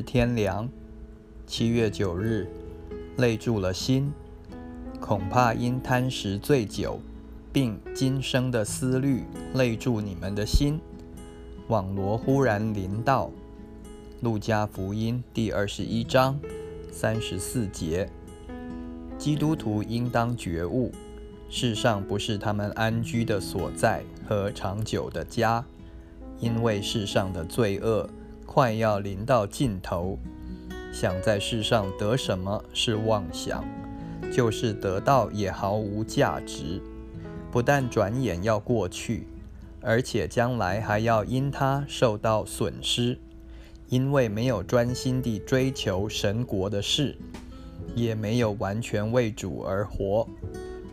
天凉，七月九日，累住了心，恐怕因贪食醉酒，并今生的思虑累住你们的心，网罗忽然临到。路加福音第二十一章三十四节，基督徒应当觉悟，世上不是他们安居的所在和长久的家，因为世上的罪恶。快要临到尽头，想在世上得什么是妄想，就是得到也毫无价值。不但转眼要过去，而且将来还要因它受到损失，因为没有专心地追求神国的事，也没有完全为主而活，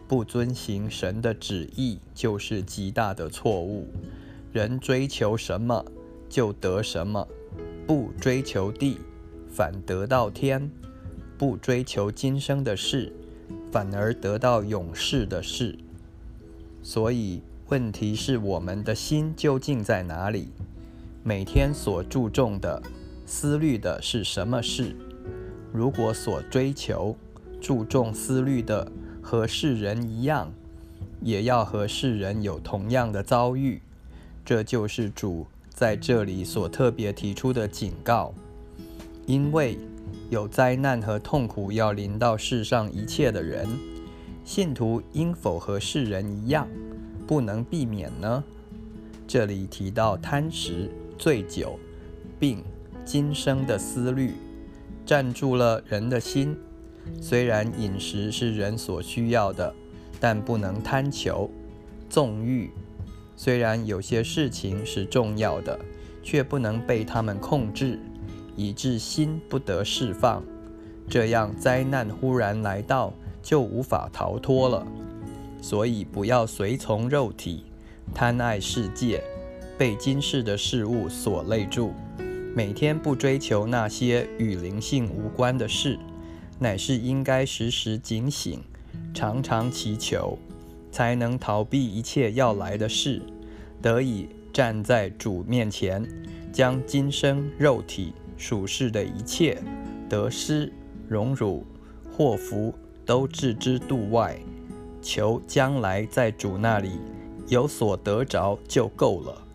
不遵行神的旨意，就是极大的错误。人追求什么，就得什么。不追求地，反得到天；不追求今生的事，反而得到永世的事。所以，问题是我们的心究竟在哪里？每天所注重的、思虑的是什么事？如果所追求、注重、思虑的和世人一样，也要和世人有同样的遭遇，这就是主。在这里所特别提出的警告，因为有灾难和痛苦要临到世上一切的人，信徒应否和世人一样，不能避免呢？这里提到贪食、醉酒，并今生的思虑，占住了人的心。虽然饮食是人所需要的，但不能贪求、纵欲。虽然有些事情是重要的，却不能被他们控制，以致心不得释放。这样灾难忽然来到，就无法逃脱了。所以不要随从肉体，贪爱世界，被今世的事物所累住。每天不追求那些与灵性无关的事，乃是应该时时警醒，常常祈求。才能逃避一切要来的事，得以站在主面前，将今生肉体属世的一切得失、荣辱、祸福都置之度外，求将来在主那里有所得着就够了。